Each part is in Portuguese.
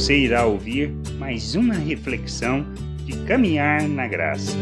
você irá ouvir mais uma reflexão de caminhar na graça.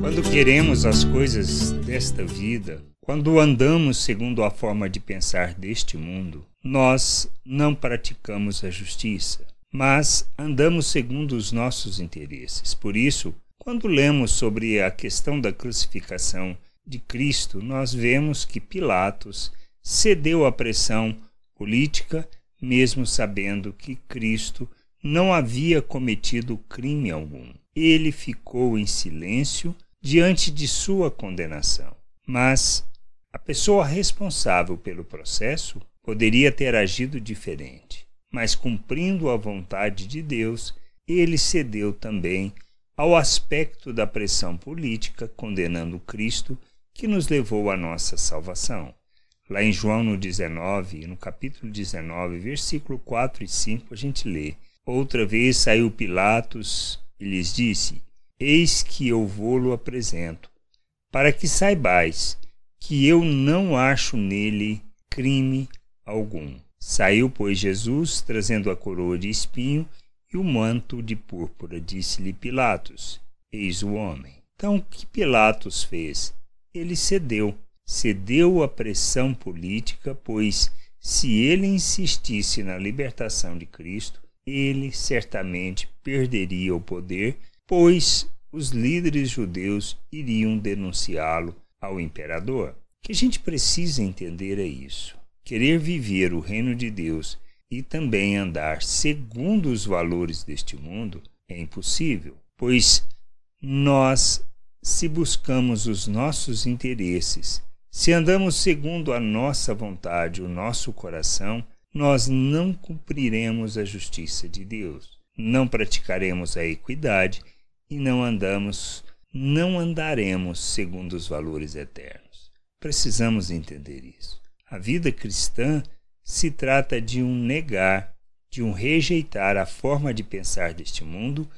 Quando queremos as coisas desta vida, quando andamos segundo a forma de pensar deste mundo, nós não praticamos a justiça, mas andamos segundo os nossos interesses. Por isso, quando lemos sobre a questão da crucificação de Cristo, nós vemos que Pilatos cedeu à pressão política, mesmo sabendo que Cristo não havia cometido crime algum. Ele ficou em silêncio diante de sua condenação. Mas a pessoa responsável pelo processo poderia ter agido diferente, mas cumprindo a vontade de Deus, ele cedeu também ao aspecto da pressão política, condenando Cristo, que nos levou à nossa salvação. Lá em João no 19, no capítulo 19, versículo 4 e 5, a gente lê: Outra vez saiu Pilatos e lhes disse: Eis que eu vou-lo apresento, para que saibais que eu não acho nele crime algum. Saiu, pois, Jesus, trazendo a coroa de espinho e o manto de púrpura. Disse-lhe Pilatos: Eis o homem. Então, o que Pilatos fez? Ele cedeu. Cedeu à pressão política, pois se ele insistisse na libertação de Cristo, ele certamente perderia o poder pois os líderes judeus iriam denunciá-lo ao imperador. O que a gente precisa entender é isso. Querer viver o reino de Deus e também andar segundo os valores deste mundo é impossível, pois nós, se buscamos os nossos interesses, se andamos segundo a nossa vontade, o nosso coração, nós não cumpriremos a justiça de Deus, não praticaremos a equidade e não andamos, não andaremos segundo os valores eternos. Precisamos entender isso. A vida cristã se trata de um negar, de um rejeitar a forma de pensar deste mundo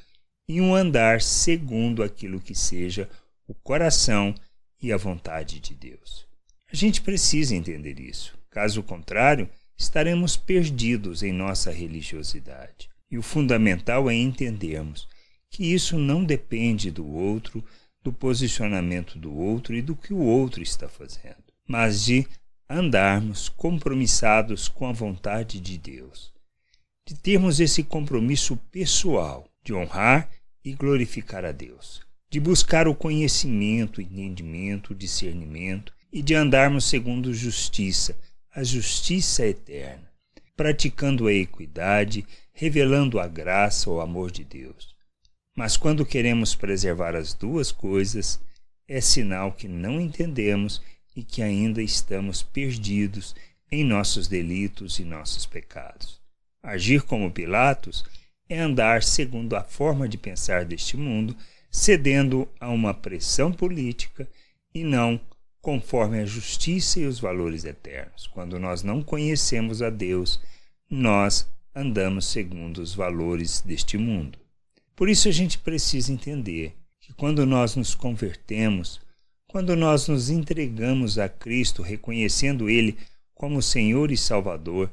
e um andar segundo aquilo que seja o coração e a vontade de Deus. A gente precisa entender isso. Caso contrário, estaremos perdidos em nossa religiosidade. E o fundamental é entendermos que isso não depende do outro, do posicionamento do outro e do que o outro está fazendo, mas de andarmos compromissados com a vontade de Deus, de termos esse compromisso pessoal de honrar e glorificar a Deus, de buscar o conhecimento, entendimento, discernimento e de andarmos segundo justiça, a justiça eterna, praticando a equidade, revelando a graça, o amor de Deus. Mas quando queremos preservar as duas coisas, é sinal que não entendemos e que ainda estamos perdidos em nossos delitos e nossos pecados. Agir como Pilatos é andar segundo a forma de pensar deste mundo, cedendo a uma pressão política e não conforme a justiça e os valores eternos. Quando nós não conhecemos a Deus, nós andamos segundo os valores deste mundo. Por isso a gente precisa entender que quando nós nos convertemos, quando nós nos entregamos a Cristo, reconhecendo Ele como Senhor e Salvador,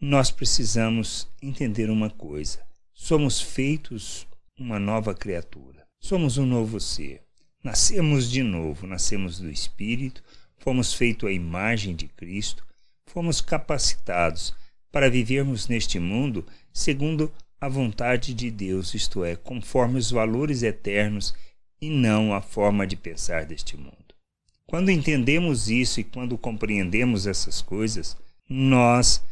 nós precisamos entender uma coisa: somos feitos uma nova criatura, somos um novo ser. Nascemos de novo, nascemos do Espírito, fomos feitos à imagem de Cristo, fomos capacitados para vivermos neste mundo segundo a vontade de Deus, isto é, conforme os valores eternos e não a forma de pensar deste mundo. Quando entendemos isso e quando compreendemos essas coisas, nós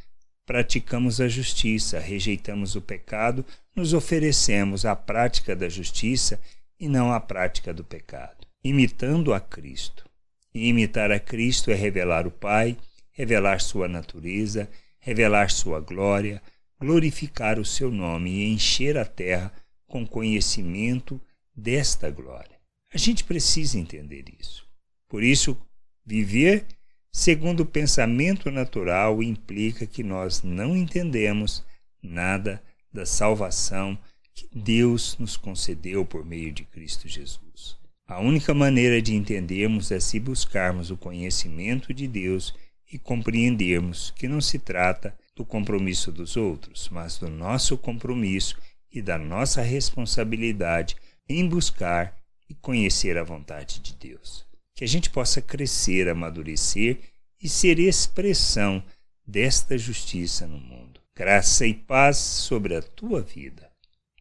praticamos a justiça, rejeitamos o pecado, nos oferecemos à prática da justiça e não à prática do pecado, imitando a Cristo. E imitar a Cristo é revelar o Pai, revelar sua natureza, revelar sua glória, glorificar o seu nome e encher a terra com conhecimento desta glória. A gente precisa entender isso. Por isso, viver segundo o pensamento natural implica que nós não entendemos nada da salvação que Deus nos concedeu por meio de Cristo Jesus. A única maneira de entendermos é se buscarmos o conhecimento de Deus e compreendermos que não se trata do compromisso dos outros, mas do nosso compromisso e da nossa responsabilidade em buscar e conhecer a vontade de Deus. Que a gente possa crescer, amadurecer e ser expressão desta justiça no mundo. Graça e paz sobre a tua vida.